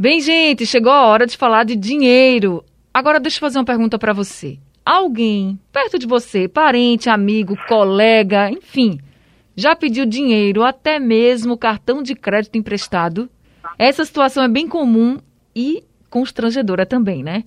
Bem, gente, chegou a hora de falar de dinheiro. Agora deixa eu fazer uma pergunta para você. Alguém perto de você, parente, amigo, colega, enfim, já pediu dinheiro, até mesmo cartão de crédito emprestado? Essa situação é bem comum e constrangedora também, né?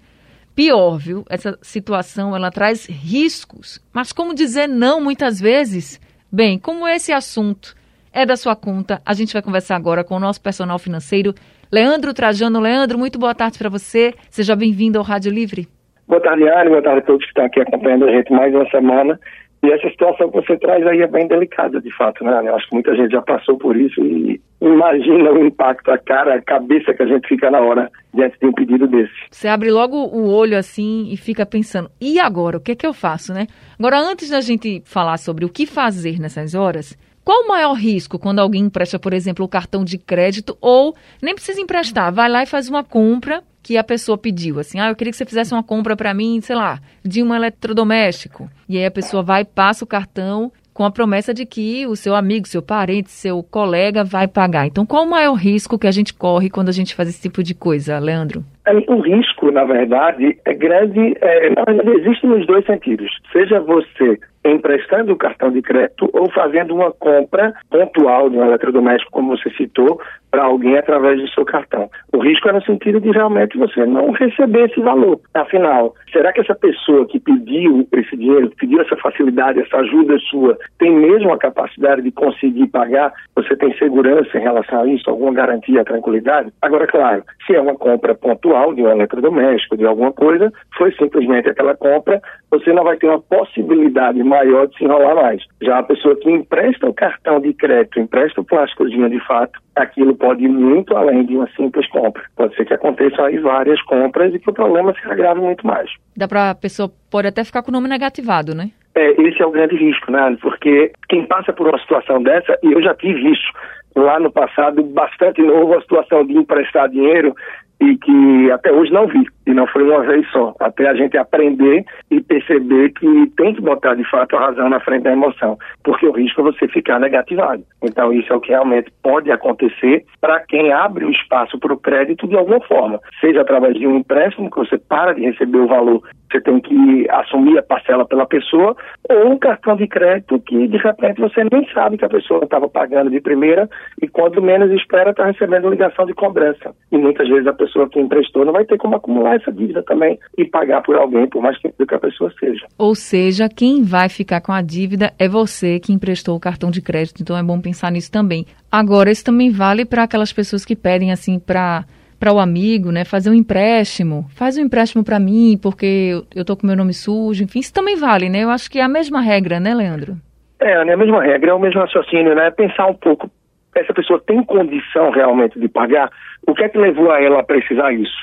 Pior, viu? Essa situação ela traz riscos. Mas como dizer não muitas vezes? Bem, como esse assunto é da sua conta, a gente vai conversar agora com o nosso personal financeiro, Leandro Trajano. Leandro, muito boa tarde para você. Seja bem-vindo ao Rádio Livre. Boa tarde, Anne. Boa tarde a todos que estão aqui acompanhando a gente mais uma semana. E essa situação que você traz aí é bem delicada, de fato, né? Eu acho que muita gente já passou por isso e imagina o impacto, a cara, a cabeça que a gente fica na hora diante de um pedido desse. Você abre logo o olho assim e fica pensando, e agora? O que é que eu faço, né? Agora, antes da gente falar sobre o que fazer nessas horas, qual o maior risco quando alguém empresta, por exemplo, o cartão de crédito ou nem precisa emprestar, vai lá e faz uma compra que a pessoa pediu, assim, ah, eu queria que você fizesse uma compra para mim, sei lá, de um eletrodoméstico. E aí a pessoa vai, passa o cartão com a promessa de que o seu amigo, seu parente, seu colega vai pagar. Então, qual o maior risco que a gente corre quando a gente faz esse tipo de coisa, Leandro? É, o risco, na verdade, é grande, é, existe nos dois sentidos. Seja você emprestando o cartão de crédito ou fazendo uma compra pontual de um eletrodoméstico, como você citou, para alguém através do seu cartão. O risco é no sentido de realmente você não receber esse valor. Afinal, será que essa pessoa que pediu esse dinheiro, pediu essa facilidade, essa ajuda sua, tem mesmo a capacidade de conseguir pagar? Você tem segurança em relação a isso? Alguma garantia, tranquilidade? Agora, claro, se é uma compra pontual de um eletrodoméstico, de alguma coisa, foi simplesmente aquela compra, você não vai ter uma possibilidade maior de se enrolar mais. Já a pessoa que empresta o cartão de crédito, empresta o plásticozinho de fato, aquilo pode ir muito além de uma simples compra. Pode ser que aconteçam aí várias compras e que o problema se agrave muito mais. Dá para a pessoa pode até ficar com o nome negativado, né? É, esse é o grande risco, né? Porque quem passa por uma situação dessa, e eu já tive isso lá no passado, bastante novo, a situação de emprestar dinheiro e que até hoje não vi, e não foi uma vez só, até a gente aprender e perceber que tem que botar de fato a razão na frente da emoção, porque o risco é você ficar negativado. Então isso é o que realmente pode acontecer para quem abre o espaço para o crédito de alguma forma, seja através de um empréstimo que você para de receber o valor, você tem que assumir a parcela pela pessoa, ou um cartão de crédito que de repente você nem sabe que a pessoa estava pagando de primeira e quando menos espera está recebendo ligação de cobrança. E muitas vezes a pessoa que emprestou não vai ter como acumular essa dívida também e pagar por alguém, por mais tempo que a pessoa seja. Ou seja, quem vai ficar com a dívida é você que emprestou o cartão de crédito, então é bom pensar nisso também. Agora, isso também vale para aquelas pessoas que pedem assim para para o amigo, né, fazer um empréstimo, faz um empréstimo para mim porque eu tô com meu nome sujo, enfim, isso também vale, né? Eu acho que é a mesma regra, né, Leandro? É, a mesma regra, é o mesmo raciocínio, né? Pensar um pouco, essa pessoa tem condição realmente de pagar? O que é que levou a ela a precisar isso?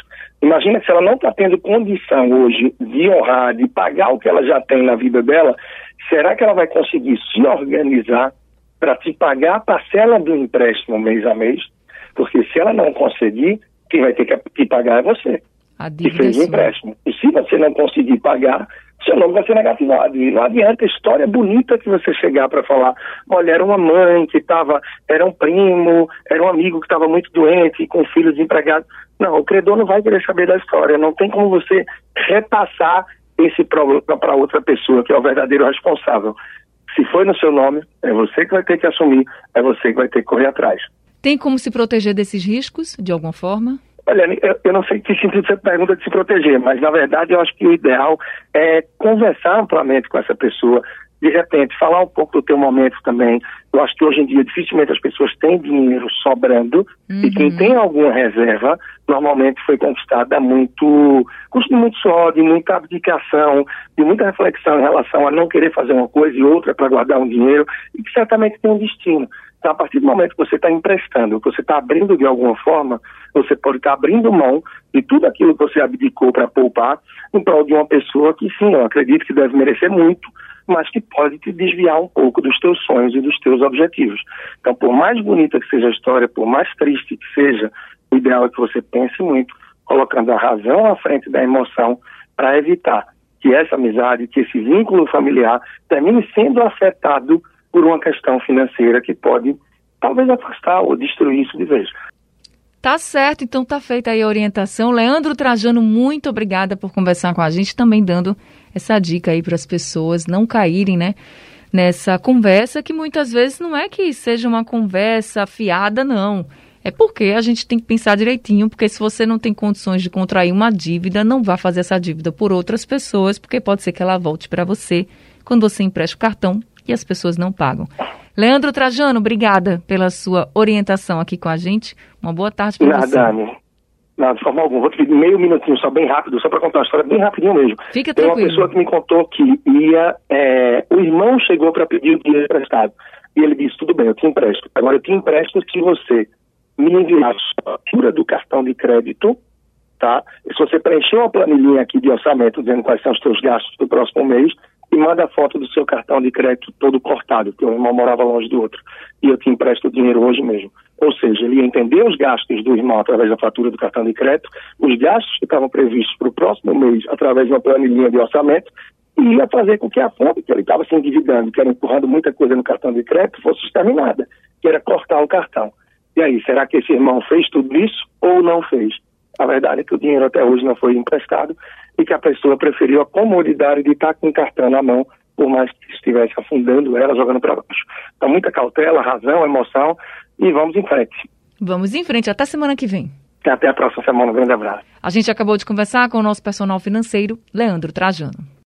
Imagina se ela não está tendo condição hoje de honrar, de pagar o que ela já tem na vida dela, será que ela vai conseguir se organizar para te pagar a parcela do empréstimo mês a mês? Porque se ela não conseguir, quem vai ter que pagar é você, que fez o empréstimo. E se você não conseguir pagar, seu nome vai ser negativado. E não adianta história bonita que você chegar para falar, olha, era uma mãe que estava, era um primo, era um amigo que estava muito doente, com filho desempregado. Não, o credor não vai querer saber da história. Não tem como você repassar esse problema para outra pessoa, que é o verdadeiro responsável. Se foi no seu nome, é você que vai ter que assumir, é você que vai ter que correr atrás. Tem como se proteger desses riscos, de alguma forma? Olha, eu, eu não sei que sentido você pergunta de se proteger, mas na verdade eu acho que o ideal é conversar amplamente com essa pessoa, de repente falar um pouco do teu momento também. Eu acho que hoje em dia dificilmente as pessoas têm dinheiro sobrando uhum. e quem tem alguma reserva normalmente foi conquistada muito, custo muito suor, de muita abdicação, de muita reflexão em relação a não querer fazer uma coisa e outra para guardar um dinheiro e que certamente tem um destino. Então, a partir do momento que você está emprestando, que você está abrindo de alguma forma, você pode estar tá abrindo mão de tudo aquilo que você abdicou para poupar em prol de uma pessoa que, sim, eu acredito que deve merecer muito, mas que pode te desviar um pouco dos teus sonhos e dos teus objetivos. Então, por mais bonita que seja a história, por mais triste que seja, o ideal é que você pense muito, colocando a razão à frente da emoção para evitar que essa amizade, que esse vínculo familiar termine sendo afetado por uma questão financeira que pode talvez afastar ou destruir isso de vez. Tá certo, então tá feita aí a orientação. Leandro Trajano, muito obrigada por conversar com a gente, também dando essa dica aí para as pessoas não caírem, né? Nessa conversa que muitas vezes não é que seja uma conversa fiada, não. É porque a gente tem que pensar direitinho, porque se você não tem condições de contrair uma dívida, não vá fazer essa dívida por outras pessoas, porque pode ser que ela volte para você quando você empresta o cartão e as pessoas não pagam. Leandro Trajano, obrigada pela sua orientação aqui com a gente. Uma boa tarde para você. Nada, Dani. Nada, de forma alguma. Vou te pedir meio minutinho, só bem rápido, só para contar uma história bem rapidinho mesmo. Fica Tem tranquilo. uma pessoa que me contou que ia. é, o irmão chegou para pedir o dinheiro emprestado. E ele disse: tudo bem, eu te empresto. Agora eu te empresto se você me enviar a fatura do cartão de crédito, tá? E se você preencher uma planilhinha aqui de orçamento dizendo quais são os seus gastos do próximo mês e manda a foto do seu cartão de crédito todo cortado, porque o irmão morava longe do outro. E eu te empresto o dinheiro hoje mesmo. Ou seja, ele ia entender os gastos do irmão através da fatura do cartão de crédito, os gastos que estavam previstos para o próximo mês através de uma planilhinha de orçamento, e ia fazer com que a fonte que ele estava se endividando, que era empurrando muita coisa no cartão de crédito, fosse exterminada, que era cortar o cartão. E aí, será que esse irmão fez tudo isso ou não fez? A verdade é que o dinheiro até hoje não foi emprestado e que a pessoa preferiu a comodidade de estar com o cartão na mão, por mais que estivesse afundando ela, jogando para baixo. Então, muita cautela, razão, emoção e vamos em frente. Vamos em frente, até semana que vem. Até a próxima semana. Um grande abraço. A gente acabou de conversar com o nosso personal financeiro, Leandro Trajano.